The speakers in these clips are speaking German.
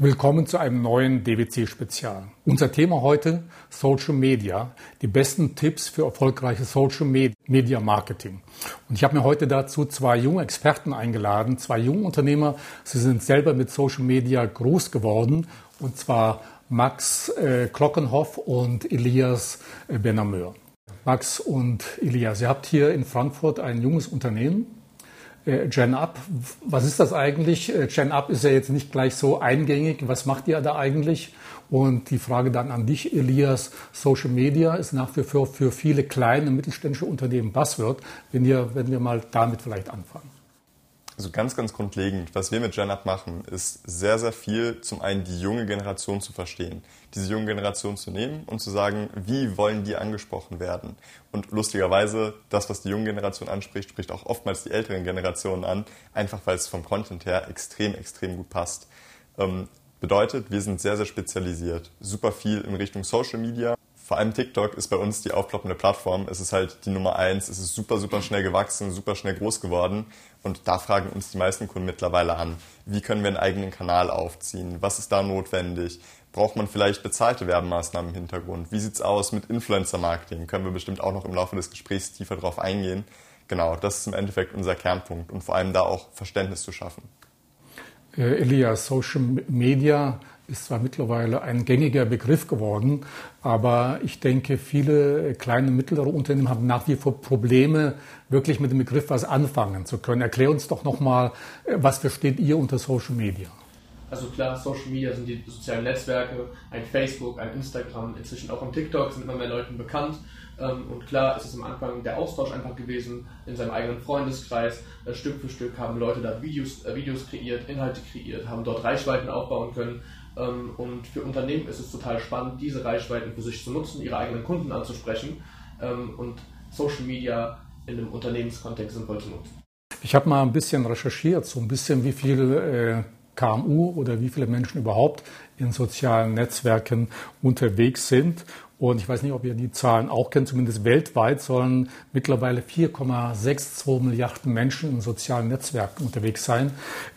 Willkommen zu einem neuen DWC-Spezial. Unser Thema heute Social Media, die besten Tipps für erfolgreiches Social Media Marketing. Und ich habe mir heute dazu zwei junge Experten eingeladen, zwei junge Unternehmer. Sie sind selber mit Social Media groß geworden, und zwar Max äh, Glockenhoff und Elias äh, Benameur. Max und Elias, ihr habt hier in Frankfurt ein junges Unternehmen, äh, Gen Up, was ist das eigentlich? Äh, Gen Up ist ja jetzt nicht gleich so eingängig. Was macht ihr da eigentlich? Und die Frage dann an dich, Elias, Social Media ist nach wie vor für viele kleine mittelständische Unternehmen Buzzword. Wenn, ihr, wenn wir mal damit vielleicht anfangen. Also ganz, ganz grundlegend, was wir mit GenUp machen, ist sehr, sehr viel zum einen die junge Generation zu verstehen, diese junge Generation zu nehmen und zu sagen, wie wollen die angesprochen werden. Und lustigerweise, das, was die junge Generation anspricht, spricht auch oftmals die älteren Generationen an, einfach weil es vom Content her extrem, extrem gut passt. Ähm, bedeutet, wir sind sehr, sehr spezialisiert. Super viel in Richtung Social Media, vor allem TikTok ist bei uns die aufploppende Plattform. Es ist halt die Nummer eins. Es ist super, super schnell gewachsen, super schnell groß geworden. Und da fragen uns die meisten Kunden mittlerweile an, wie können wir einen eigenen Kanal aufziehen? Was ist da notwendig? Braucht man vielleicht bezahlte Werbemaßnahmen im Hintergrund? Wie sieht's aus mit Influencer-Marketing? Können wir bestimmt auch noch im Laufe des Gesprächs tiefer drauf eingehen. Genau, das ist im Endeffekt unser Kernpunkt und vor allem da auch Verständnis zu schaffen. Äh, Elias, Social Media ist zwar mittlerweile ein gängiger Begriff geworden, aber ich denke, viele kleine und mittlere Unternehmen haben nach wie vor Probleme, wirklich mit dem Begriff was anfangen zu können. Erklär uns doch nochmal, was versteht ihr unter Social Media? Also klar, Social Media sind die sozialen Netzwerke, ein Facebook, ein Instagram, inzwischen auch ein TikTok sind immer mehr Leuten bekannt. Ähm, und klar ist es am Anfang der Austausch einfach gewesen in seinem eigenen Freundeskreis. Äh, Stück für Stück haben Leute da Videos, äh, Videos kreiert, Inhalte kreiert, haben dort Reichweiten aufbauen können. Ähm, und für Unternehmen ist es total spannend, diese Reichweiten für sich zu nutzen, ihre eigenen Kunden anzusprechen ähm, und Social Media in einem Unternehmenskontext sinnvoll zu nutzen. Ich habe mal ein bisschen recherchiert, so ein bisschen wie viel äh, KMU oder wie viele Menschen überhaupt in sozialen Netzwerken unterwegs sind. Und ich weiß nicht, ob ihr die Zahlen auch kennt, zumindest weltweit sollen mittlerweile 4,62 Milliarden Menschen in sozialen Netzwerken unterwegs sein.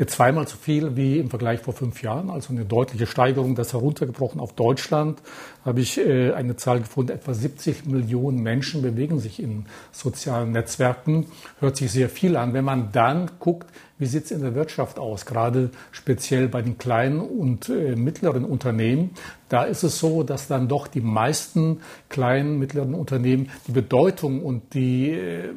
Zweimal so viel wie im Vergleich vor fünf Jahren, also eine deutliche Steigerung. Das heruntergebrochen auf Deutschland habe ich äh, eine Zahl gefunden, etwa 70 Millionen Menschen bewegen sich in sozialen Netzwerken. Hört sich sehr viel an. Wenn man dann guckt, wie sieht es in der Wirtschaft aus, gerade speziell bei den kleinen und äh, mittleren Unternehmen. Da ist es so, dass dann doch die meisten kleinen, mittleren Unternehmen die Bedeutung und die, äh,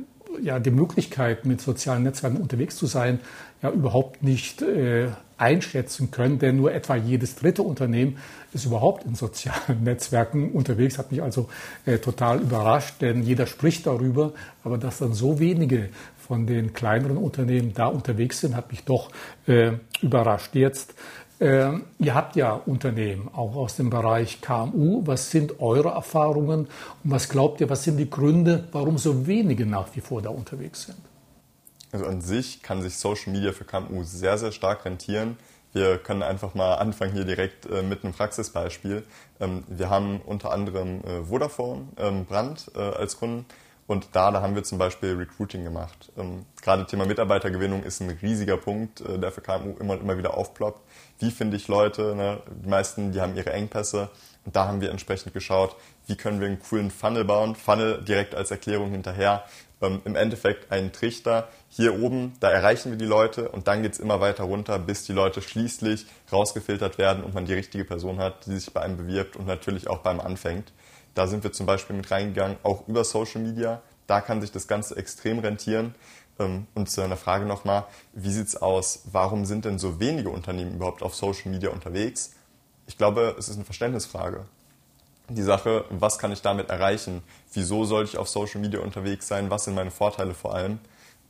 ja, die Möglichkeit, mit sozialen Netzwerken unterwegs zu sein, ja überhaupt nicht äh, einschätzen können, denn nur etwa jedes dritte Unternehmen ist überhaupt in sozialen Netzwerken unterwegs. Hat mich also äh, total überrascht, denn jeder spricht darüber, aber dass dann so wenige von den kleineren Unternehmen da unterwegs sind, hat mich doch äh, überrascht. Jetzt, ihr habt ja Unternehmen auch aus dem Bereich KMU. Was sind eure Erfahrungen und was glaubt ihr, was sind die Gründe, warum so wenige nach wie vor da unterwegs sind? Also an sich kann sich Social Media für KMU sehr, sehr stark rentieren. Wir können einfach mal anfangen hier direkt äh, mit einem Praxisbeispiel. Ähm, wir haben unter anderem äh, Vodafone ähm, Brand äh, als Kunden und da, da haben wir zum Beispiel Recruiting gemacht. Ähm, gerade Thema Mitarbeitergewinnung ist ein riesiger Punkt, der für KMU immer und immer wieder aufploppt. Wie finde ich Leute? Ne? Die meisten, die haben ihre Engpässe. Und da haben wir entsprechend geschaut, wie können wir einen coolen Funnel bauen. Funnel direkt als Erklärung hinterher. Ähm, Im Endeffekt ein Trichter. Hier oben, da erreichen wir die Leute und dann geht's immer weiter runter, bis die Leute schließlich rausgefiltert werden und man die richtige Person hat, die sich bei einem bewirbt und natürlich auch beim anfängt. Da sind wir zum Beispiel mit reingegangen, auch über Social Media. Da kann sich das Ganze extrem rentieren. Ähm, und zu einer Frage nochmal, wie sieht's aus? Warum sind denn so wenige Unternehmen überhaupt auf Social Media unterwegs? Ich glaube, es ist eine Verständnisfrage. Die Sache, was kann ich damit erreichen? Wieso soll ich auf Social Media unterwegs sein? Was sind meine Vorteile vor allem?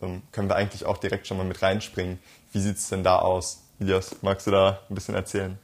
Ähm, können wir eigentlich auch direkt schon mal mit reinspringen. Wie sieht's denn da aus? Elias, magst du da ein bisschen erzählen?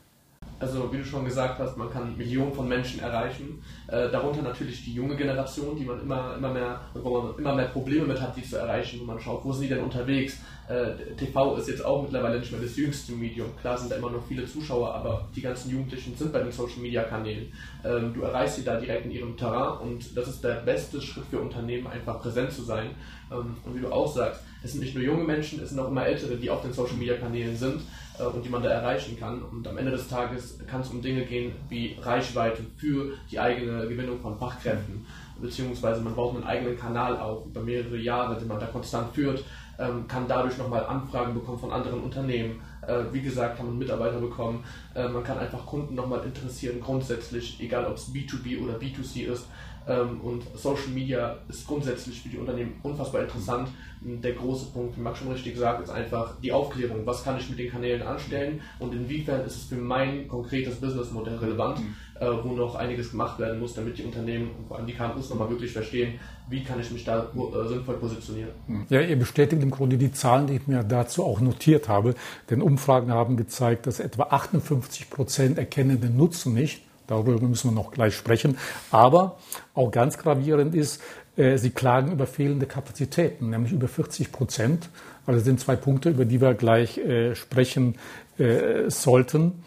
Also wie du schon gesagt hast, man kann Millionen von Menschen erreichen. Äh, darunter natürlich die junge Generation, die man immer, immer mehr, wo man immer mehr Probleme mit hat, die zu erreichen, wo man schaut, wo sind die denn unterwegs. Äh, TV ist jetzt auch mittlerweile nicht mehr das jüngste Medium. Klar sind da immer noch viele Zuschauer, aber die ganzen Jugendlichen sind bei den Social Media Kanälen. Ähm, du erreichst sie da direkt in ihrem Terrain und das ist der beste Schritt für Unternehmen, einfach präsent zu sein. Ähm, und wie du auch sagst, es sind nicht nur junge Menschen, es sind auch immer ältere, die auf den Social Media Kanälen sind äh, und die man da erreichen kann. Und am Ende des Tages kann es um Dinge gehen wie Reichweite für die eigene Gewinnung von Fachkräften, beziehungsweise man baut einen eigenen Kanal auf über mehrere Jahre, den man da konstant führt, ähm, kann dadurch nochmal Anfragen bekommen von anderen Unternehmen. Äh, wie gesagt, kann man Mitarbeiter bekommen, äh, man kann einfach Kunden nochmal interessieren, grundsätzlich, egal ob es B2B oder B2C ist. Ähm, und Social Media ist grundsätzlich für die Unternehmen unfassbar interessant. Der große Punkt, wie Max schon richtig gesagt, ist einfach die Aufklärung. Was kann ich mit den Kanälen anstellen und inwiefern ist es für mein konkretes Businessmodell relevant, mhm. Äh, wo noch einiges gemacht werden muss, damit die Unternehmen und vor allem die KMUs nochmal wirklich verstehen, wie kann ich mich da äh, sinnvoll positionieren. Mhm. Ja, ihr bestätigt im Grunde die Zahlen, die ich mir dazu auch notiert habe. Denn Umfragen haben gezeigt, dass etwa 58 Prozent erkennen den Nutzen nicht Darüber müssen wir noch gleich sprechen. Aber auch ganz gravierend ist, äh, sie klagen über fehlende Kapazitäten, nämlich über 40 Prozent. Also das sind zwei Punkte, über die wir gleich äh, sprechen äh, sollten.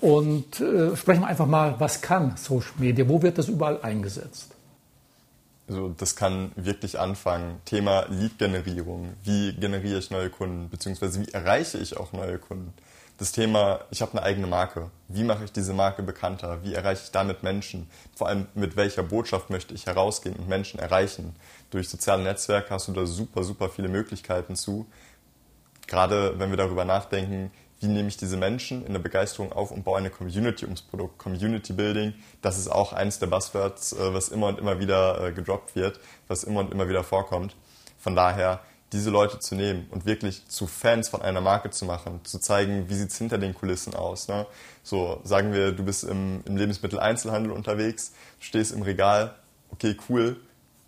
und sprechen wir einfach mal, was kann Social Media? Wo wird das überall eingesetzt? Also das kann wirklich anfangen. Thema Lead-Generierung. Wie generiere ich neue Kunden? Beziehungsweise wie erreiche ich auch neue Kunden? Das Thema, ich habe eine eigene Marke. Wie mache ich diese Marke bekannter? Wie erreiche ich damit Menschen? Vor allem mit welcher Botschaft möchte ich herausgehen und Menschen erreichen? Durch soziale Netzwerke hast du da super, super viele Möglichkeiten zu. Gerade wenn wir darüber nachdenken, wie nehme ich diese Menschen in der Begeisterung auf und baue eine Community ums Produkt. Community Building, das ist auch eines der Buzzwords, äh, was immer und immer wieder äh, gedroppt wird, was immer und immer wieder vorkommt. Von daher diese Leute zu nehmen und wirklich zu Fans von einer Marke zu machen, zu zeigen, wie sieht es hinter den Kulissen aus. Ne? So sagen wir, du bist im, im Lebensmitteleinzelhandel unterwegs, stehst im Regal, okay, cool,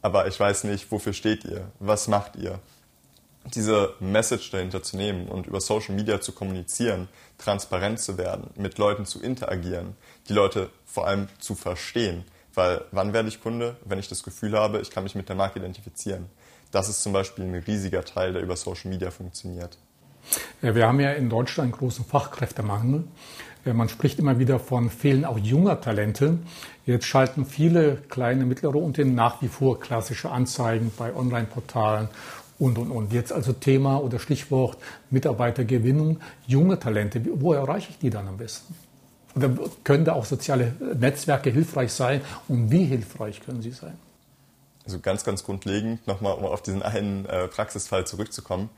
aber ich weiß nicht, wofür steht ihr, was macht ihr. Diese Message dahinter zu nehmen und über Social Media zu kommunizieren, transparent zu werden, mit Leuten zu interagieren, die Leute vor allem zu verstehen. Weil wann werde ich Kunde? Wenn ich das Gefühl habe, ich kann mich mit der Marke identifizieren. Das ist zum Beispiel ein riesiger Teil, der über Social Media funktioniert. Wir haben ja in Deutschland einen großen Fachkräftemangel. Man spricht immer wieder von Fehlen auch junger Talente. Jetzt schalten viele kleine, mittlere Unternehmen nach wie vor klassische Anzeigen bei Online-Portalen und, und, und. Jetzt also Thema oder Stichwort Mitarbeitergewinnung, junge Talente. Wo erreiche ich die dann am besten? Oder können da auch soziale Netzwerke hilfreich sein? Und wie hilfreich können sie sein? Also ganz, ganz grundlegend, nochmal um auf diesen einen äh, Praxisfall zurückzukommen.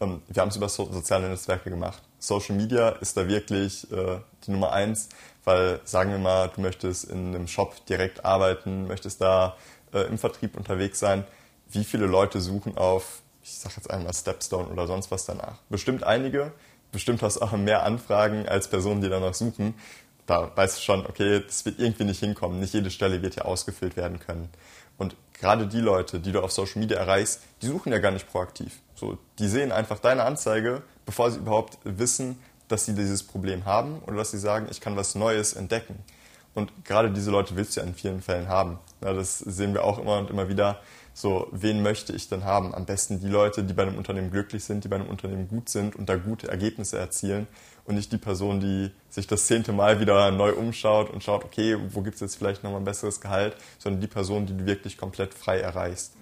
Ähm, wir haben es über so soziale Netzwerke gemacht. Social Media ist da wirklich äh, die Nummer eins, weil sagen wir mal, du möchtest in einem Shop direkt arbeiten, möchtest da äh, im Vertrieb unterwegs sein. Wie viele Leute suchen auf, ich sage jetzt einmal Stepstone oder sonst was danach? Bestimmt einige. Bestimmt hast du auch mehr Anfragen als Personen, die danach suchen. Da weißt du schon, okay, das wird irgendwie nicht hinkommen. Nicht jede Stelle wird hier ausgefüllt werden können. Und gerade die Leute, die du auf Social Media erreichst, die suchen ja gar nicht proaktiv. So, die sehen einfach deine Anzeige, bevor sie überhaupt wissen, dass sie dieses Problem haben oder dass sie sagen, ich kann was Neues entdecken. Und gerade diese Leute willst du ja in vielen Fällen haben. Ja, das sehen wir auch immer und immer wieder. So, wen möchte ich denn haben? Am besten die Leute, die bei einem Unternehmen glücklich sind, die bei einem Unternehmen gut sind und da gute Ergebnisse erzielen und nicht die Person, die sich das zehnte Mal wieder neu umschaut und schaut, okay, wo gibt es jetzt vielleicht nochmal ein besseres Gehalt, sondern die Person, die du wirklich komplett frei erreichst.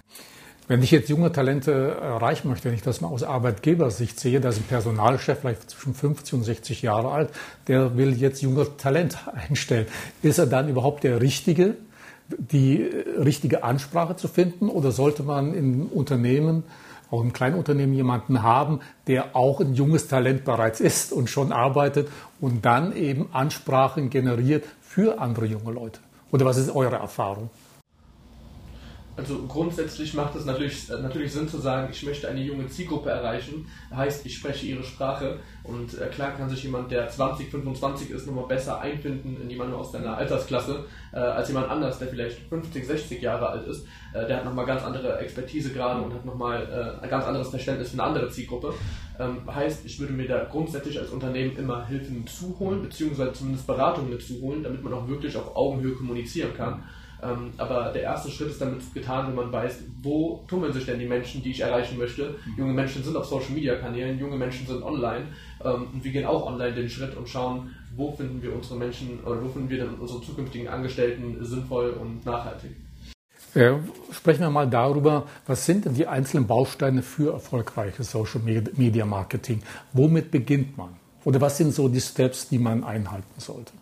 Wenn ich jetzt junge Talente erreichen möchte, wenn ich das mal aus Arbeitgebersicht sehe, da ist ein Personalchef vielleicht zwischen 50 und 60 Jahre alt, der will jetzt junge Talent einstellen. Ist er dann überhaupt der Richtige, die richtige Ansprache zu finden oder sollte man im Unternehmen auch im Kleinunternehmen jemanden haben, der auch ein junges Talent bereits ist und schon arbeitet und dann eben Ansprachen generiert für andere junge Leute? Oder was ist eure Erfahrung? Also grundsätzlich macht es natürlich, äh, natürlich Sinn zu sagen, ich möchte eine junge Zielgruppe erreichen. Heißt, ich spreche ihre Sprache und äh, klar kann sich jemand, der 20, 25 ist, nochmal besser einfinden in jemanden aus deiner Altersklasse äh, als jemand anders, der vielleicht 50, 60 Jahre alt ist. Äh, der hat nochmal ganz andere Expertise gerade und hat nochmal äh, ein ganz anderes Verständnis für eine andere Zielgruppe. Ähm, heißt, ich würde mir da grundsätzlich als Unternehmen immer Hilfen zuholen, beziehungsweise zumindest Beratungen zuholen, damit man auch wirklich auf Augenhöhe kommunizieren kann. Ähm, aber der erste Schritt ist damit getan, wenn man weiß, wo tummeln sich denn die Menschen, die ich erreichen möchte. Junge Menschen sind auf Social Media Kanälen, junge Menschen sind online ähm, und wir gehen auch online den Schritt und schauen, wo finden wir unsere Menschen oder wo finden wir denn unsere zukünftigen Angestellten sinnvoll und nachhaltig. Äh, sprechen wir mal darüber, was sind denn die einzelnen Bausteine für erfolgreiches Social Media Marketing? Womit beginnt man? Oder was sind so die Steps, die man einhalten sollte?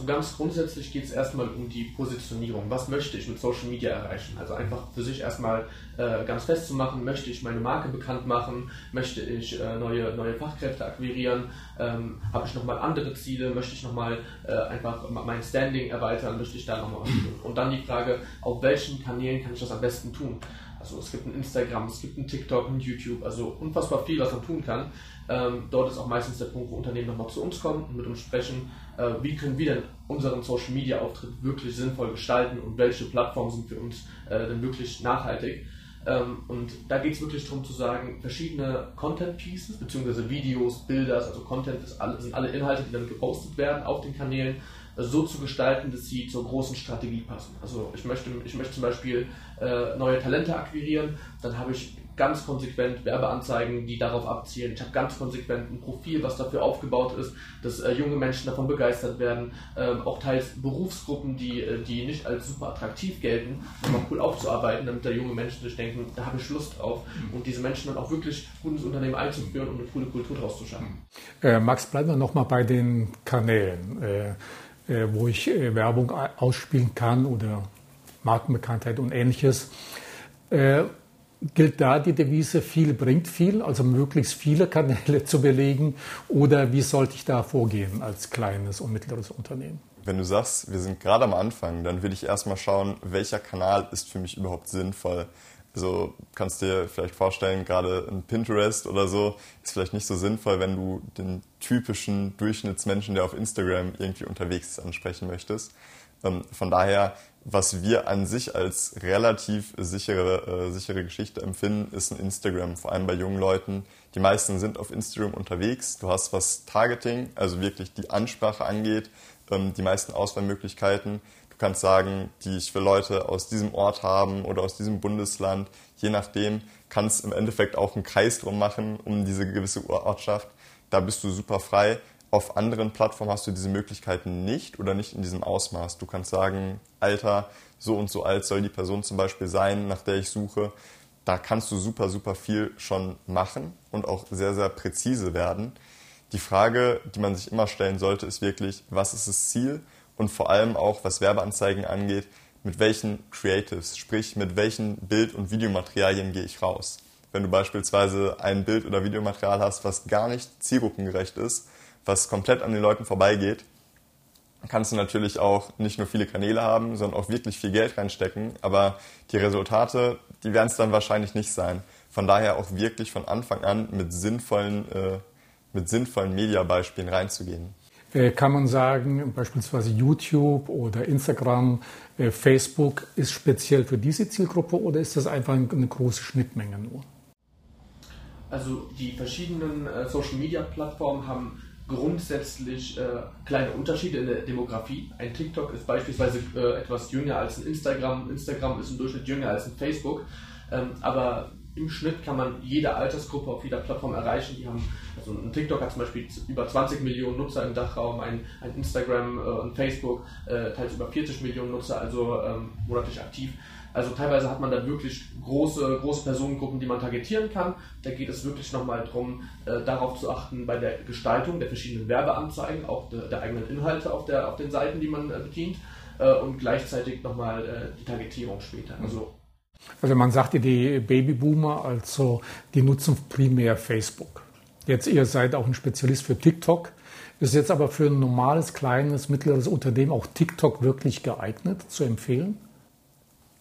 So ganz grundsätzlich geht es erstmal um die Positionierung. Was möchte ich mit Social Media erreichen? Also einfach für sich erstmal äh, ganz festzumachen, möchte ich meine Marke bekannt machen, möchte ich äh, neue, neue Fachkräfte akquirieren, ähm, habe ich nochmal andere Ziele, möchte ich nochmal äh, einfach mein Standing erweitern, möchte ich da nochmal was tun. Und dann die Frage, auf welchen Kanälen kann ich das am besten tun? Also es gibt ein Instagram, es gibt ein TikTok, ein YouTube, also unfassbar viel, was man tun kann. Ähm, dort ist auch meistens der Punkt, wo Unternehmen nochmal zu uns kommen und mit uns sprechen, äh, wie können wir denn unseren Social Media Auftritt wirklich sinnvoll gestalten und welche Plattformen sind für uns äh, denn wirklich nachhaltig. Ähm, und da geht es wirklich darum zu sagen, verschiedene Content Pieces, beziehungsweise Videos, Bilder, also Content alle, sind alle Inhalte, die dann gepostet werden auf den Kanälen, so zu gestalten, dass sie zur großen Strategie passen. Also ich möchte, ich möchte zum Beispiel äh, neue Talente akquirieren, dann habe ich ganz konsequent Werbeanzeigen, die darauf abzielen. Ich habe ganz konsequent ein Profil, was dafür aufgebaut ist, dass äh, junge Menschen davon begeistert werden. Ähm, auch teils Berufsgruppen, die, äh, die nicht als super attraktiv gelten, nochmal cool aufzuarbeiten, damit da junge Menschen sich denken, da habe ich Lust drauf. Mhm. Und diese Menschen dann auch wirklich gut ins Unternehmen einzuführen und eine coole Kultur daraus zu schaffen. Äh, Max, bleiben wir nochmal bei den Kanälen, äh, äh, wo ich äh, Werbung ausspielen kann oder Markenbekanntheit und ähnliches gilt da die Devise, viel bringt viel, also möglichst viele Kanäle zu belegen? Oder wie sollte ich da vorgehen als kleines und mittleres Unternehmen? Wenn du sagst, wir sind gerade am Anfang, dann würde ich erstmal schauen, welcher Kanal ist für mich überhaupt sinnvoll. Also kannst dir vielleicht vorstellen, gerade ein Pinterest oder so ist vielleicht nicht so sinnvoll, wenn du den typischen Durchschnittsmenschen, der auf Instagram irgendwie unterwegs ist, ansprechen möchtest. Ähm, von daher was wir an sich als relativ sichere, äh, sichere Geschichte empfinden, ist ein Instagram, vor allem bei jungen Leuten. Die meisten sind auf Instagram unterwegs. Du hast was Targeting, also wirklich die Ansprache angeht, ähm, die meisten Auswahlmöglichkeiten. Kannst sagen, die ich für Leute aus diesem Ort haben oder aus diesem Bundesland, je nachdem, kannst im Endeffekt auch einen Kreis drum machen um diese gewisse Ortschaft. Da bist du super frei. Auf anderen Plattformen hast du diese Möglichkeiten nicht oder nicht in diesem Ausmaß. Du kannst sagen, Alter, so und so alt soll die Person zum Beispiel sein, nach der ich suche. Da kannst du super, super viel schon machen und auch sehr, sehr präzise werden. Die Frage, die man sich immer stellen sollte, ist wirklich, was ist das Ziel? Und vor allem auch, was Werbeanzeigen angeht, mit welchen Creatives, sprich mit welchen Bild- und Videomaterialien gehe ich raus. Wenn du beispielsweise ein Bild- oder Videomaterial hast, was gar nicht zielgruppengerecht ist, was komplett an den Leuten vorbeigeht, kannst du natürlich auch nicht nur viele Kanäle haben, sondern auch wirklich viel Geld reinstecken. Aber die Resultate, die werden es dann wahrscheinlich nicht sein. Von daher auch wirklich von Anfang an mit sinnvollen, äh, mit sinnvollen Mediabeispielen reinzugehen. Äh, kann man sagen, beispielsweise YouTube oder Instagram, äh, Facebook ist speziell für diese Zielgruppe oder ist das einfach eine große Schnittmenge nur? Also die verschiedenen äh, Social-Media-Plattformen haben grundsätzlich kleine Unterschiede in der Demografie. Ein TikTok ist beispielsweise etwas jünger als ein Instagram. Instagram ist im Durchschnitt jünger als ein Facebook. Ähm, aber im Schnitt kann man jede Altersgruppe auf jeder Plattform erreichen. Die haben, also ein TikTok hat zum Beispiel über 20 Millionen Nutzer im Dachraum, ein, ein Instagram äh, und Facebook äh, teils über 40 Millionen Nutzer, also ähm, monatlich aktiv. Also teilweise hat man da wirklich große, große Personengruppen, die man targetieren kann. Da geht es wirklich nochmal darum, äh, darauf zu achten bei der Gestaltung der verschiedenen Werbeanzeigen, auch der, der eigenen Inhalte auf, der, auf den Seiten, die man äh, bedient äh, und gleichzeitig nochmal äh, die Targetierung später. Also, also man sagte, die Babyboomer, also die nutzen primär Facebook. Jetzt ihr seid auch ein Spezialist für TikTok. Ist jetzt aber für ein normales, kleines, mittleres Unternehmen auch TikTok wirklich geeignet zu empfehlen?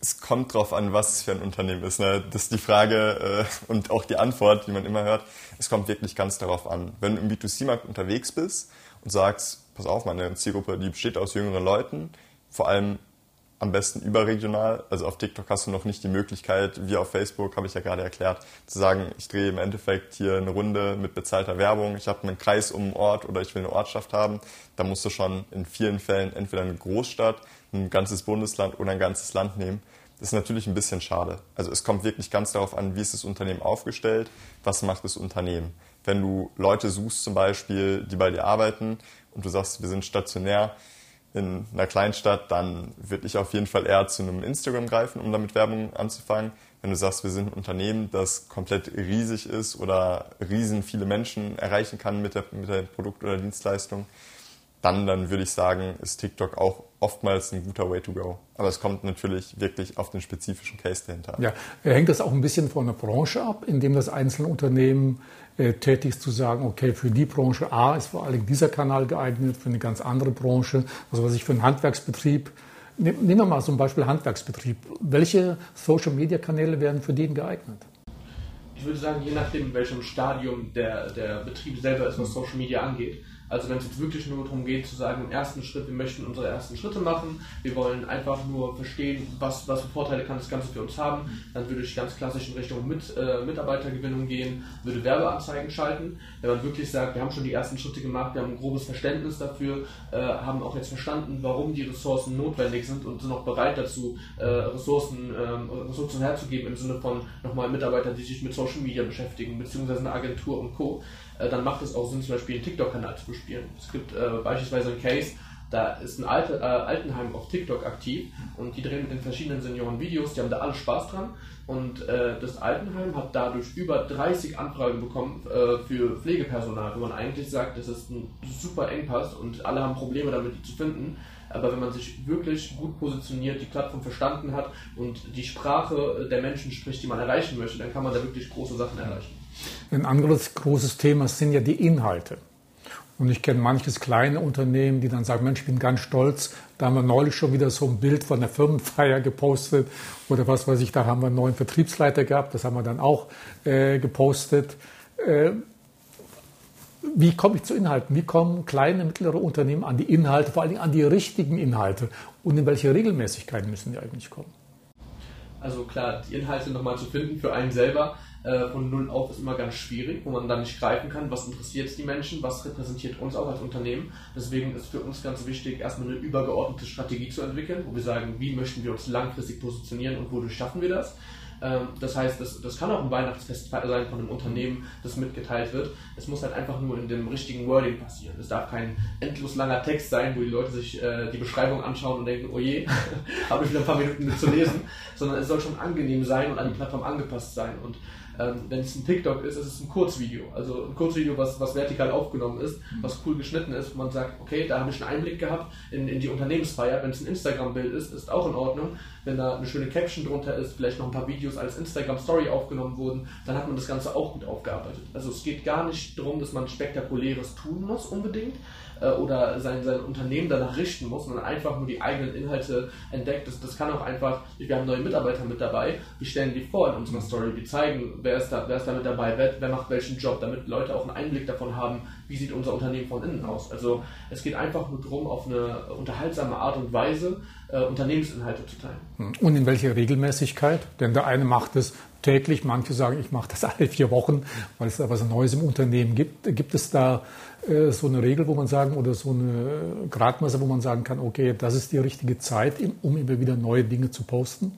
Es kommt drauf an, was es für ein Unternehmen ist. Ne? Das ist die Frage äh, und auch die Antwort, die man immer hört. Es kommt wirklich ganz darauf an. Wenn du im B2C-Markt unterwegs bist und sagst, pass auf, meine Zielgruppe, die besteht aus jüngeren Leuten, vor allem am besten überregional. Also auf TikTok hast du noch nicht die Möglichkeit, wie auf Facebook, habe ich ja gerade erklärt, zu sagen, ich drehe im Endeffekt hier eine Runde mit bezahlter Werbung, ich habe einen Kreis um einen Ort oder ich will eine Ortschaft haben. Da musst du schon in vielen Fällen entweder eine Großstadt, ein ganzes Bundesland oder ein ganzes Land nehmen. Das ist natürlich ein bisschen schade. Also es kommt wirklich ganz darauf an, wie ist das Unternehmen aufgestellt, was macht das Unternehmen. Wenn du Leute suchst zum Beispiel, die bei dir arbeiten und du sagst, wir sind stationär, in einer Kleinstadt, dann würde ich auf jeden Fall eher zu einem Instagram greifen, um damit Werbung anzufangen. Wenn du sagst, wir sind ein Unternehmen, das komplett riesig ist oder riesen viele Menschen erreichen kann mit der, mit der Produkt- oder Dienstleistung, dann, dann würde ich sagen, ist TikTok auch oftmals ein guter Way to go. Aber es kommt natürlich wirklich auf den spezifischen Case dahinter. Ja, hängt das auch ein bisschen von der Branche ab, indem das einzelne Unternehmen äh, tätig ist, zu sagen, okay, für die Branche A ist vor allem dieser Kanal geeignet, für eine ganz andere Branche, also was ich für einen Handwerksbetrieb Nehmen wir mal zum Beispiel Handwerksbetrieb. Welche Social-Media-Kanäle werden für den geeignet? Ich würde sagen, je nachdem, in welchem Stadium der, der Betrieb selber ist, was Social Media angeht. Also wenn es jetzt wirklich nur darum geht zu sagen, im ersten Schritt, wir möchten unsere ersten Schritte machen, wir wollen einfach nur verstehen, was, was für Vorteile kann das Ganze für uns haben, dann würde ich ganz klassisch in Richtung mit, äh, Mitarbeitergewinnung gehen, würde Werbeanzeigen schalten. Wenn man wirklich sagt, wir haben schon die ersten Schritte gemacht, wir haben ein grobes Verständnis dafür, äh, haben auch jetzt verstanden, warum die Ressourcen notwendig sind und sind auch bereit dazu, äh, Ressourcen, ähm, Ressourcen herzugeben im Sinne von nochmal Mitarbeitern, die sich mit Social Media beschäftigen, beziehungsweise eine Agentur und Co dann macht es auch Sinn, zum Beispiel einen TikTok-Kanal zu bespielen. Es gibt äh, beispielsweise einen Case, da ist ein Alte, äh, Altenheim auf TikTok aktiv und die drehen mit den verschiedenen Senioren Videos, die haben da alle Spaß dran. Und äh, das Altenheim hat dadurch über 30 Anfragen bekommen äh, für Pflegepersonal, wo man eigentlich sagt, das ist ein super Engpass und alle haben Probleme damit, die zu finden. Aber wenn man sich wirklich gut positioniert, die Plattform verstanden hat und die Sprache der Menschen spricht, die man erreichen möchte, dann kann man da wirklich große Sachen erreichen. Ein anderes großes Thema sind ja die Inhalte. Und ich kenne manches kleine Unternehmen, die dann sagen, Mensch, ich bin ganz stolz. Da haben wir neulich schon wieder so ein Bild von der Firmenfeier gepostet oder was weiß ich, da haben wir einen neuen Vertriebsleiter gehabt, das haben wir dann auch äh, gepostet. Äh, wie komme ich zu Inhalten? Wie kommen kleine, mittlere Unternehmen an die Inhalte, vor allem an die richtigen Inhalte? Und in welche Regelmäßigkeit müssen die eigentlich kommen? Also klar, die Inhalte nochmal zu finden für einen selber äh, von null auf ist immer ganz schwierig, wo man dann nicht greifen kann, was interessiert die Menschen, was repräsentiert uns auch als Unternehmen. Deswegen ist für uns ganz wichtig, erstmal eine übergeordnete Strategie zu entwickeln, wo wir sagen, wie möchten wir uns langfristig positionieren und wodurch schaffen wir das. Ähm, das heißt, das, das kann auch ein Weihnachtsfest sein von einem Unternehmen, das mitgeteilt wird. Es muss halt einfach nur in dem richtigen Wording passieren. Es darf kein endlos langer Text sein, wo die Leute sich äh, die Beschreibung anschauen und denken, oh je, habe ich wieder ein paar Minuten mit zu lesen, sondern es soll schon angenehm sein und an die Plattform angepasst sein. Und ähm, wenn es ein TikTok ist, ist es ein Kurzvideo. Also ein Kurzvideo, was, was vertikal aufgenommen ist, was cool geschnitten ist, wo man sagt, okay, da habe ich einen Einblick gehabt in, in die Unternehmensfeier. Wenn es ein Instagram-Bild ist, ist auch in Ordnung. Wenn da eine schöne Caption drunter ist, vielleicht noch ein paar Videos als Instagram-Story aufgenommen wurden, dann hat man das Ganze auch gut aufgearbeitet. Also es geht gar nicht darum, dass man Spektakuläres tun muss unbedingt, äh, oder sein, sein Unternehmen danach richten muss, sondern einfach nur die eigenen Inhalte entdeckt. Das, das kann auch einfach, wir haben neue Mitarbeiter mit dabei, wir stellen die vor in unserer Story, wir zeigen, wer ist da, wer ist da mit dabei, wer, wer macht welchen Job, damit Leute auch einen Einblick davon haben, wie sieht unser Unternehmen von innen aus. Also es geht einfach nur darum, auf eine unterhaltsame Art und Weise äh, Unternehmensinhalte zu teilen. Und in welcher Regelmäßigkeit? Denn der eine macht es täglich, manche sagen, ich mache das alle vier Wochen, weil es da was Neues im Unternehmen gibt. Gibt es da äh, so eine Regel, wo man sagen, oder so eine Gradmasse, wo man sagen kann, okay, das ist die richtige Zeit, um immer wieder neue Dinge zu posten?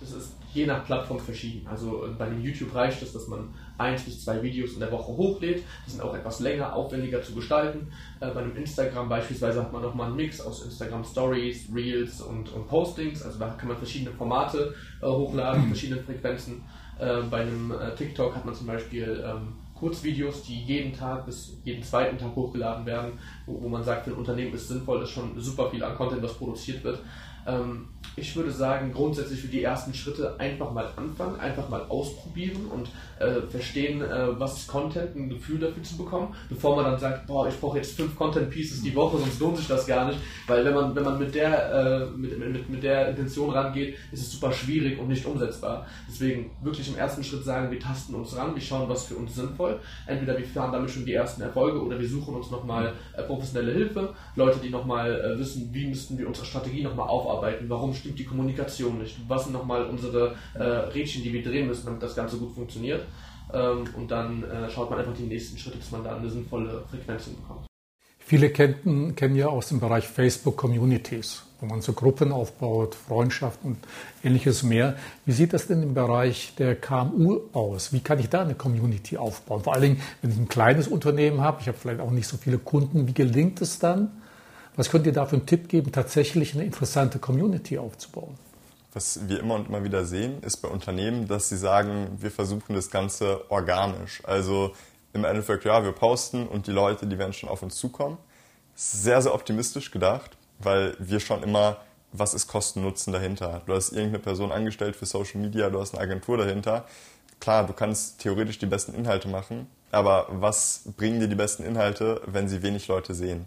Das ist je nach Plattform verschieden. Also bei einem YouTube reicht es, dass man eins bis zwei Videos in der Woche hochlädt. Die sind auch etwas länger, aufwendiger zu gestalten. Äh, bei einem Instagram beispielsweise hat man nochmal einen Mix aus Instagram Stories, Reels und, und, Postings. Also da kann man verschiedene Formate äh, hochladen, verschiedene Frequenzen. Äh, bei einem äh, TikTok hat man zum Beispiel ähm, Kurzvideos, die jeden Tag bis jeden zweiten Tag hochgeladen werden, wo, wo man sagt, für ein Unternehmen ist sinnvoll, ist schon super viel an Content, was produziert wird. Ähm, ich würde sagen, grundsätzlich für die ersten Schritte einfach mal anfangen, einfach mal ausprobieren und äh, verstehen, äh, was ist Content, ein Gefühl dafür zu bekommen, bevor man dann sagt, boah, ich brauche jetzt fünf Content Pieces die Woche, sonst lohnt sich das gar nicht. Weil wenn man, wenn man mit der, äh, mit, mit, mit der Intention rangeht, ist es super schwierig und nicht umsetzbar. Deswegen wirklich im ersten Schritt sagen, wir tasten uns ran, wir schauen, was für uns sinnvoll. Entweder wir fahren damit schon die ersten Erfolge oder wir suchen uns nochmal äh, professionelle Hilfe, Leute, die nochmal äh, wissen, wie müssten wir unsere Strategie nochmal aufarbeiten, warum stimmt die Kommunikation nicht, was sind nochmal unsere äh, Rädchen, die wir drehen müssen, damit das Ganze gut funktioniert. Ähm, und dann äh, schaut man einfach die nächsten Schritte, dass man da eine sinnvolle Frequenz bekommt. Viele kennen, kennen ja aus dem Bereich Facebook Communities, wo man so Gruppen aufbaut, Freundschaften und ähnliches mehr. Wie sieht das denn im Bereich der KMU aus? Wie kann ich da eine Community aufbauen? Vor allen Dingen, wenn ich ein kleines Unternehmen habe, ich habe vielleicht auch nicht so viele Kunden, wie gelingt es dann, Was könnt ihr da für einen Tipp geben, tatsächlich eine interessante Community aufzubauen? Was wir immer und immer wieder sehen, ist bei Unternehmen, dass sie sagen, wir versuchen das Ganze organisch. Also im Endeffekt, ja, wir posten und die Leute, die werden schon auf uns zukommen. Sehr, sehr optimistisch gedacht, weil wir schon immer, was ist Kosten-Nutzen dahinter? Du hast irgendeine Person angestellt für Social Media, du hast eine Agentur dahinter. Klar, du kannst theoretisch die besten Inhalte machen, aber was bringen dir die besten Inhalte, wenn sie wenig Leute sehen?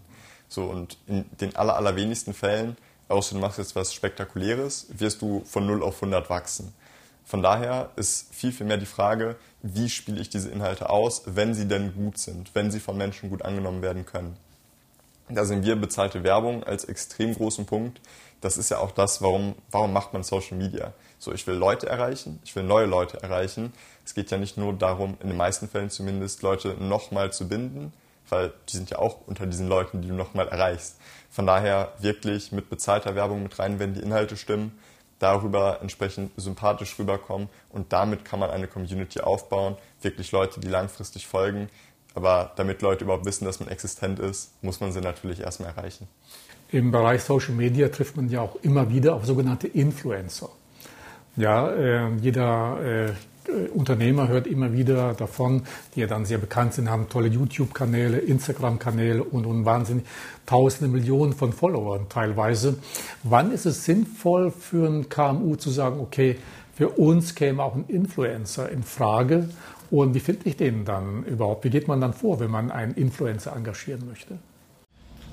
So, und in den aller, allerwenigsten Fällen außer du machst jetzt was Spektakuläres, wirst du von 0 auf 100 wachsen. Von daher ist viel, viel mehr die Frage, wie spiele ich diese Inhalte aus, wenn sie denn gut sind, wenn sie von Menschen gut angenommen werden können. Da sehen wir bezahlte Werbung als extrem großen Punkt. Das ist ja auch das, warum, warum macht man Social Media? So, ich will Leute erreichen, ich will neue Leute erreichen. Es geht ja nicht nur darum, in den meisten Fällen zumindest, Leute nochmal zu binden, weil die sind ja auch unter diesen Leuten, die du nochmal erreichst. Von daher wirklich mit bezahlter Werbung mit rein, wenn die Inhalte stimmen, darüber entsprechend sympathisch rüberkommen und damit kann man eine Community aufbauen, wirklich Leute, die langfristig folgen. Aber damit Leute überhaupt wissen, dass man existent ist, muss man sie natürlich erstmal erreichen. Im Bereich Social Media trifft man ja auch immer wieder auf sogenannte Influencer. Ja, äh, jeder äh, Unternehmer hört immer wieder davon, die ja dann sehr bekannt sind, haben tolle YouTube-Kanäle, Instagram-Kanäle und, und wahnsinnig tausende Millionen von Followern teilweise. Wann ist es sinnvoll für ein KMU zu sagen, okay, für uns käme auch ein Influencer in Frage und wie finde ich den dann überhaupt? Wie geht man dann vor, wenn man einen Influencer engagieren möchte?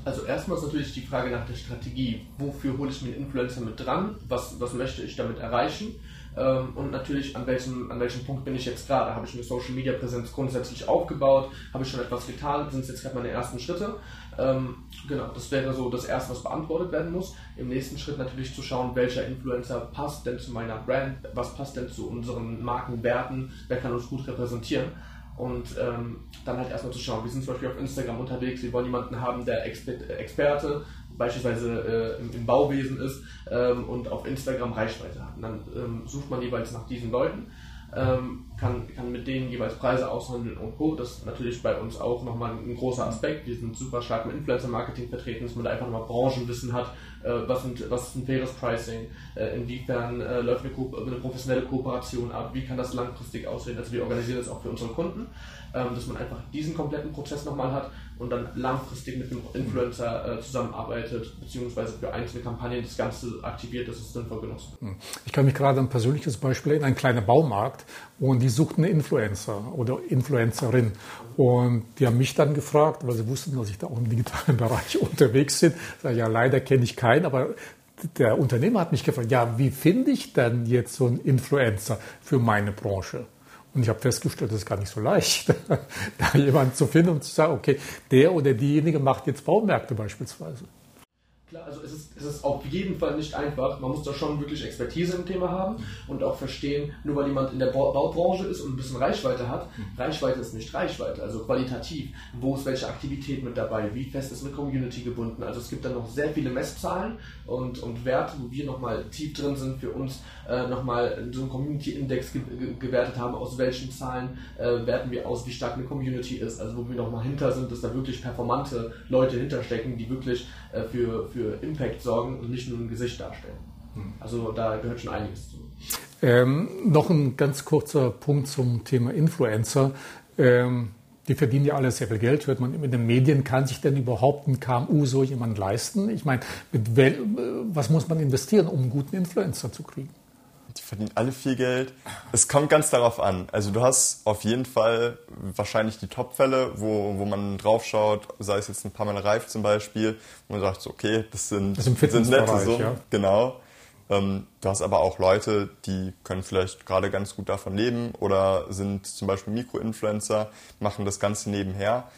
Also erstmal ist natürlich die Frage nach der Strategie. Wofür hole ich mir einen Influencer mit dran? Was, was möchte ich damit erreichen? Ähm, und natürlich an welchem, an welchem Punkt bin ich jetzt gerade. Habe ich eine Social Media Präsenz grundsätzlich aufgebaut? Habe ich schon etwas getan? Sind es jetzt gerade meine ersten Schritte? Ähm, genau, das wäre so das erste, was beantwortet werden muss. Im nächsten Schritt natürlich zu schauen, welcher Influencer passt denn zu meiner Brand, was passt denn zu unseren Markenwerten, wer kann uns gut repräsentieren. Und ähm, dann halt erstmal zu schauen, wir sind zum Beispiel auf Instagram unterwegs, wir wollen jemanden haben, der Exper Experte beispielsweise äh, im, Bauwesen ist ähm, und auf Instagram Reichweite hat. Und dann ähm, sucht man jeweils nach diesen Leuten, ähm, kann, kann mit denen jeweils Preise aushandeln und Co. Das ist natürlich bei uns auch nochmal ein großer Aspekt. Wir sind super stark mit Influencer-Marketing vertreten, dass man da einfach nochmal Branchenwissen hat, äh, was, sind, was ist ein faires Pricing, äh, inwiefern äh, läuft eine, eine, professionelle Kooperation ab, wie kann das langfristig aussehen. Also wir organisieren das auch für unsere Kunden, ähm, dass man einfach diesen kompletten Prozess nochmal hat und dann langfristig mit einem Influencer äh, zusammenarbeitet, beziehungsweise für einzelne Kampagnen das Ganze aktiviert, dass es sinnvoll genutzt wird. Ich kann mich gerade ein persönliches Beispiel in ein kleiner Baumarkt und die suchten einen Influencer oder Influencerin und die haben mich dann gefragt, weil sie wussten, dass ich da auch im digitalen Bereich unterwegs bin. Sag, ja, leider kenne ich keinen, aber der Unternehmer hat mich gefragt, ja, wie finde ich denn jetzt so einen Influencer für meine Branche? Und ich habe festgestellt, das ist gar nicht so leicht, da jemanden zu finden und zu sagen, okay, der oder diejenige macht jetzt Baumärkte beispielsweise. Klar, also es ist, es ist auf jeden Fall nicht einfach. Man muss da schon wirklich Expertise im Thema haben und auch verstehen, nur weil jemand in der Baubranche ist und ein bisschen Reichweite hat, Reichweite ist nicht Reichweite, also qualitativ. Wo ist welche Aktivität mit dabei? Wie fest ist eine Community gebunden? Also es gibt dann noch sehr viele Messzahlen und, und Werte, wo wir nochmal tief drin sind, für uns äh, nochmal so einen Community-Index ge gewertet haben, aus welchen Zahlen äh, werten wir aus, wie stark eine Community ist, also wo wir nochmal hinter sind, dass da wirklich performante Leute hinterstecken, die wirklich äh, für, für für Impact sorgen und nicht nur ein Gesicht darstellen. Hm. Also da gehört schon einiges zu. Ähm, noch ein ganz kurzer Punkt zum Thema Influencer. Ähm, die verdienen ja alle sehr viel Geld, hört man in den Medien. Kann sich denn überhaupt ein KMU so jemand leisten? Ich meine, was muss man investieren, um einen guten Influencer zu kriegen? Die verdienen alle viel Geld. Es kommt ganz darauf an. Also du hast auf jeden Fall wahrscheinlich die Top-Fälle, wo, wo man draufschaut, sei es jetzt ein Pamela Reif zum Beispiel, wo man sagt, so, okay, das sind, das sind nette Summen. Ja. Genau. Ähm, du hast aber auch Leute, die können vielleicht gerade ganz gut davon leben oder sind zum Beispiel Mikroinfluencer, machen das Ganze nebenher.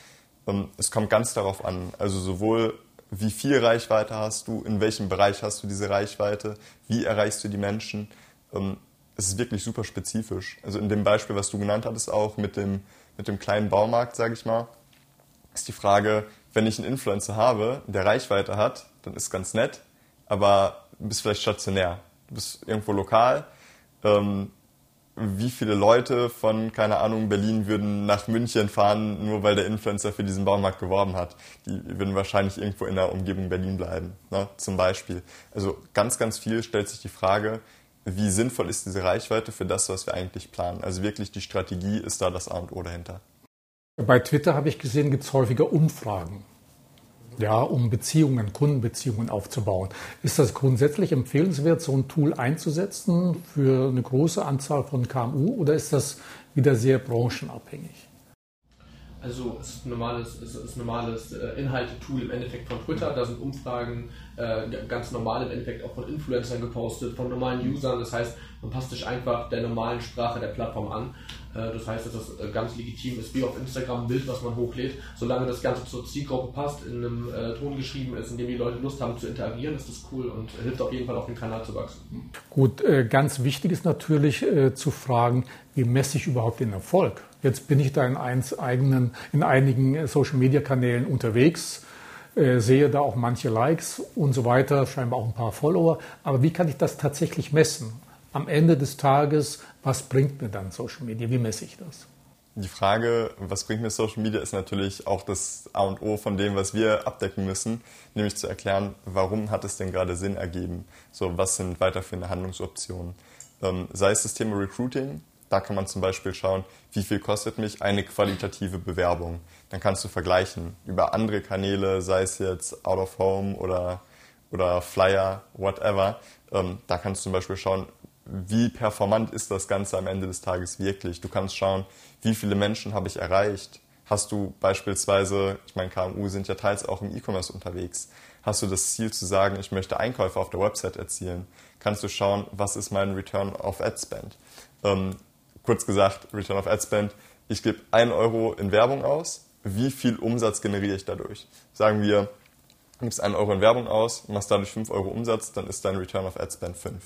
Ähm, es kommt ganz darauf an. Also sowohl wie viel Reichweite hast du, in welchem Bereich hast du diese Reichweite, wie erreichst du die Menschen es ist wirklich super spezifisch. Also in dem Beispiel, was du genannt hattest, auch mit dem, mit dem kleinen Baumarkt, sage ich mal, ist die Frage, wenn ich einen Influencer habe, der Reichweite hat, dann ist ganz nett, aber du bist vielleicht stationär. Du bist irgendwo lokal. Ähm, wie viele Leute von, keine Ahnung, Berlin würden nach München fahren, nur weil der Influencer für diesen Baumarkt geworben hat. Die würden wahrscheinlich irgendwo in der Umgebung Berlin bleiben, ne? zum Beispiel. Also ganz, ganz viel stellt sich die Frage, wie sinnvoll ist diese Reichweite für das, was wir eigentlich planen. Also wirklich die Strategie ist da das A und O dahinter. Bei Twitter habe ich gesehen, gibt es häufiger Umfragen ja, um Beziehungen, Kundenbeziehungen aufzubauen. Ist das grundsätzlich empfehlenswert, so ein Tool einzusetzen für eine große Anzahl von KMU oder ist das wieder sehr branchenabhängig? Also es ist ein normales, es ist normales äh, Inhalte-Tool im Endeffekt von Twitter. Da sind Umfragen äh, ganz normal im Endeffekt auch von Influencern gepostet, von normalen Usern. Das heißt, man passt sich einfach der normalen Sprache der Plattform an. Äh, das heißt, dass das äh, ganz legitim ist, wie auf Instagram ein Bild, was man hochlädt. Solange das Ganze zur Zielgruppe passt, in einem äh, Ton geschrieben ist, in dem die Leute Lust haben zu interagieren, ist das cool und hilft auf jeden Fall auch den Kanal zu wachsen. Gut, ganz wichtig ist natürlich zu fragen, wie messe ich überhaupt den Erfolg? Jetzt bin ich da in, eigenen, in einigen Social-Media-Kanälen unterwegs, äh, sehe da auch manche Likes und so weiter, scheinbar auch ein paar Follower. Aber wie kann ich das tatsächlich messen? Am Ende des Tages, was bringt mir dann Social Media? Wie messe ich das? Die Frage, was bringt mir Social Media, ist natürlich auch das A und O von dem, was wir abdecken müssen, nämlich zu erklären, warum hat es denn gerade Sinn ergeben? So, was sind weiterführende Handlungsoptionen? Ähm, sei es das Thema Recruiting, da kann man zum Beispiel schauen, wie viel kostet mich eine qualitative Bewerbung. Dann kannst du vergleichen über andere Kanäle, sei es jetzt Out of Home oder, oder Flyer, whatever. Ähm, da kannst du zum Beispiel schauen, wie performant ist das Ganze am Ende des Tages wirklich. Du kannst schauen, wie viele Menschen habe ich erreicht. Hast du beispielsweise, ich meine, KMU sind ja teils auch im E-Commerce unterwegs. Hast du das Ziel zu sagen, ich möchte Einkäufe auf der Website erzielen? Kannst du schauen, was ist mein Return of Ad Spend? Ähm, kurz gesagt, Return of Ad Spend, ich gebe 1 Euro in Werbung aus, wie viel Umsatz generiere ich dadurch? Sagen wir, du gibst 1 Euro in Werbung aus, machst dadurch 5 Euro Umsatz, dann ist dein Return of Ad Spend 5.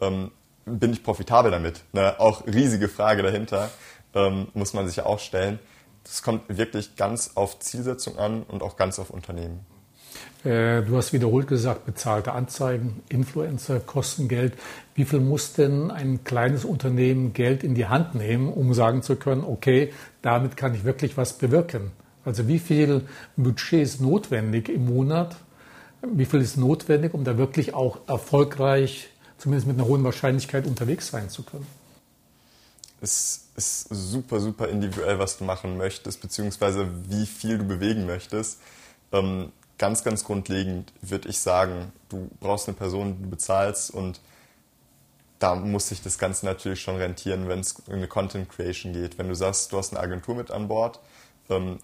Ähm, bin ich profitabel damit? Ne? Auch riesige Frage dahinter, ähm, muss man sich ja auch stellen. Das kommt wirklich ganz auf Zielsetzung an und auch ganz auf Unternehmen. Äh, du hast wiederholt gesagt, bezahlte Anzeigen, Influencer kosten Geld. Wie viel muss denn ein kleines Unternehmen Geld in die Hand nehmen, um sagen zu können, okay, damit kann ich wirklich was bewirken? Also wie viel Budget ist notwendig im Monat? Wie viel ist notwendig, um da wirklich auch erfolgreich, zumindest mit einer hohen Wahrscheinlichkeit unterwegs sein zu können? Es ist super, super individuell, was du machen möchtest, beziehungsweise wie viel du bewegen möchtest. Ähm, ganz, ganz grundlegend würde ich sagen, du brauchst eine Person, die du bezahlst und da muss sich das Ganze natürlich schon rentieren, wenn es in eine Content Creation geht. Wenn du sagst, du hast eine Agentur mit an Bord, ähm,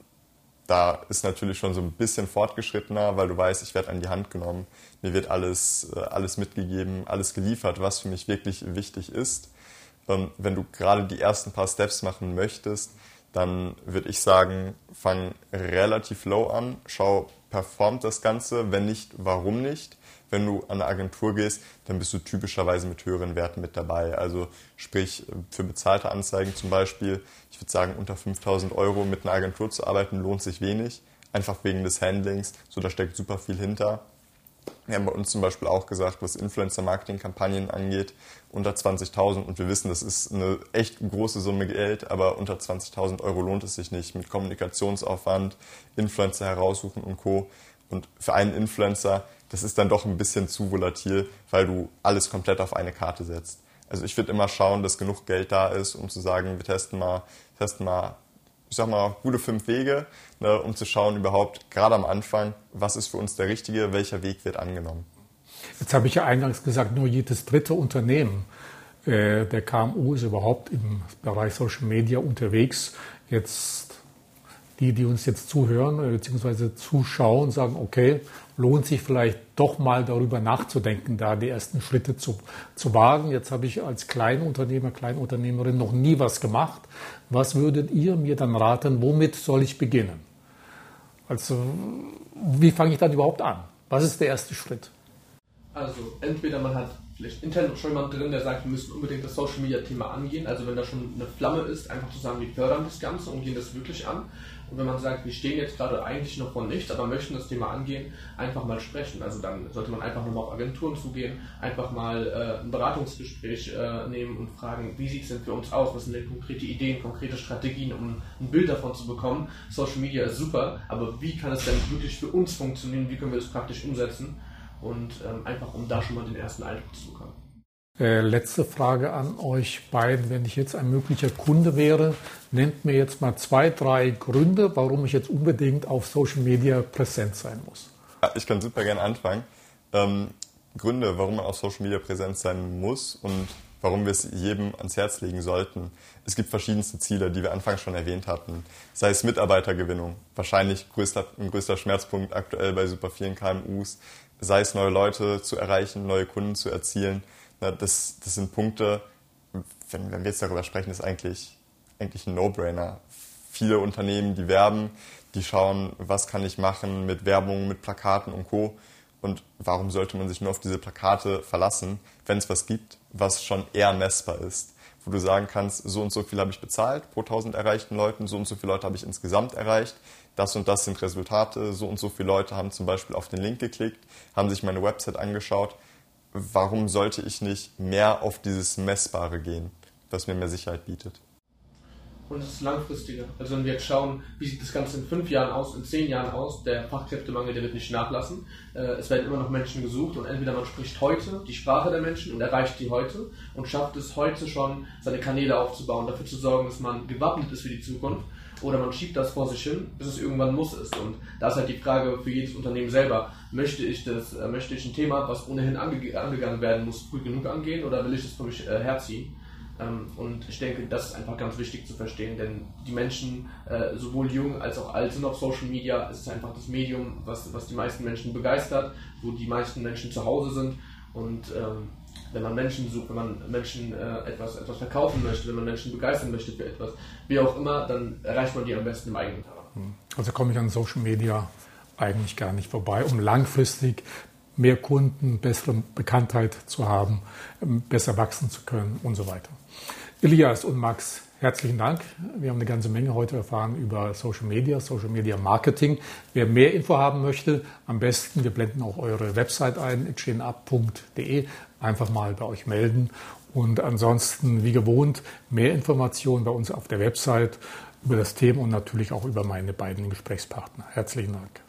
da ist natürlich schon so ein bisschen fortgeschrittener, weil du weißt, ich werde an die Hand genommen. Mir wird alles, äh, alles mitgegeben, alles geliefert, was für mich wirklich wichtig ist. Wenn du gerade die ersten paar Steps machen möchtest, dann würde ich sagen, fang relativ low an, schau, performt das Ganze, wenn nicht, warum nicht. Wenn du an eine Agentur gehst, dann bist du typischerweise mit höheren Werten mit dabei. Also sprich für bezahlte Anzeigen zum Beispiel, ich würde sagen unter 5000 Euro mit einer Agentur zu arbeiten lohnt sich wenig, einfach wegen des Handlings. So da steckt super viel hinter. Wir haben bei uns zum Beispiel auch gesagt, was Influencer-Marketing-Kampagnen angeht, unter 20.000 und wir wissen, das ist eine echt große Summe Geld, aber unter 20.000 Euro lohnt es sich nicht mit Kommunikationsaufwand, Influencer heraussuchen und Co. Und für einen Influencer, das ist dann doch ein bisschen zu volatil, weil du alles komplett auf eine Karte setzt. Also ich würde immer schauen, dass genug Geld da ist, um zu sagen, wir testen mal, testen mal ich sag mal, gute fünf Wege, ne, um zu schauen überhaupt, gerade am Anfang, was ist für uns der richtige, welcher Weg wird angenommen. Jetzt habe ich ja eingangs gesagt, nur jedes dritte Unternehmen äh, der KMU ist überhaupt im Bereich Social Media unterwegs. Jetzt die, die uns jetzt zuhören äh, bzw. zuschauen, sagen, okay, lohnt sich vielleicht doch mal darüber nachzudenken, da die ersten Schritte zu, zu wagen. Jetzt habe ich als Kleinunternehmer, Kleinunternehmerin noch nie was gemacht. Was würdet ihr mir dann raten, womit soll ich beginnen? Also, wie fange ich dann überhaupt an? Was ist der erste Schritt? Also entweder man hat vielleicht intern schon jemand drin, der sagt, wir müssen unbedingt das Social Media Thema angehen. Also wenn da schon eine Flamme ist, einfach zu sagen, wir fördern das Ganze und gehen das wirklich an. Und wenn man sagt, wir stehen jetzt gerade eigentlich noch vor nichts, aber möchten das Thema angehen, einfach mal sprechen. Also dann sollte man einfach nochmal auf Agenturen zugehen, einfach mal äh, ein Beratungsgespräch äh, nehmen und fragen, wie sieht es denn für uns aus? Was sind denn konkrete Ideen, konkrete Strategien, um ein Bild davon zu bekommen? Social Media ist super, aber wie kann es denn wirklich für uns funktionieren? Wie können wir das praktisch umsetzen? Und ähm, einfach, um da schon mal den ersten Eindruck zu bekommen. Äh, letzte Frage an euch beiden. Wenn ich jetzt ein möglicher Kunde wäre, nennt mir jetzt mal zwei, drei Gründe, warum ich jetzt unbedingt auf Social Media präsent sein muss. Ich kann super gerne anfangen. Ähm, Gründe, warum man auf Social Media präsent sein muss und warum wir es jedem ans Herz legen sollten. Es gibt verschiedenste Ziele, die wir anfangs schon erwähnt hatten. Sei es Mitarbeitergewinnung, wahrscheinlich größter, ein größter Schmerzpunkt aktuell bei super vielen KMUs. Sei es neue Leute zu erreichen, neue Kunden zu erzielen das, das sind Punkte, wenn, wenn wir jetzt darüber sprechen, ist eigentlich, eigentlich ein No-Brainer. Viele Unternehmen, die werben, die schauen, was kann ich machen mit Werbung, mit Plakaten und Co. Und warum sollte man sich nur auf diese Plakate verlassen, wenn es was gibt, was schon eher messbar ist? Wo du sagen kannst, so und so viel habe ich bezahlt pro 1000 erreichten Leuten, so und so viele Leute habe ich insgesamt erreicht, das und das sind Resultate, so und so viele Leute haben zum Beispiel auf den Link geklickt, haben sich meine Website angeschaut warum sollte ich nicht mehr auf dieses Messbare gehen, was mir mehr Sicherheit bietet? Und es ist langfristiger. Also wenn wir jetzt schauen, wie sieht das Ganze in fünf Jahren aus, in zehn Jahren aus, der Fachkräftemangel, der wird nicht nachlassen. Äh, es werden immer noch Menschen gesucht und entweder man spricht heute die Sprache der Menschen und erreicht die heute und schafft es heute schon, seine Kanäle aufzubauen, dafür zu sorgen, dass man gewappnet ist für die Zukunft oder man schiebt das vor sich hin, bis es irgendwann muss ist. Und da ist halt die Frage für jedes Unternehmen selber, möchte ich das, äh, möchte ich ein Thema, was ohnehin ange angegangen werden muss, früh genug angehen oder will ich das für mich äh, herziehen? Ähm, und ich denke, das ist einfach ganz wichtig zu verstehen, denn die Menschen, äh, sowohl jung als auch alt, sind auf Social Media. Es ist einfach das Medium, was, was die meisten Menschen begeistert, wo die meisten Menschen zu Hause sind. Und ähm, wenn man Menschen sucht, wenn man Menschen äh, etwas, etwas verkaufen möchte, wenn man Menschen begeistern möchte für etwas, wie auch immer, dann erreicht man die am besten im eigenen Talent. Hm. Also komme ich an Social Media eigentlich gar nicht vorbei, um langfristig mehr Kunden, bessere Bekanntheit zu haben, ähm, besser wachsen zu können und so weiter. Elias und Max, herzlichen Dank. Wir haben eine ganze Menge heute erfahren über Social Media, Social Media Marketing. Wer mehr Info haben möchte, am besten, wir blenden auch eure Website ein, chainUp.de einfach mal bei euch melden. Und ansonsten, wie gewohnt, mehr Informationen bei uns auf der Website über das Thema und natürlich auch über meine beiden Gesprächspartner. Herzlichen Dank.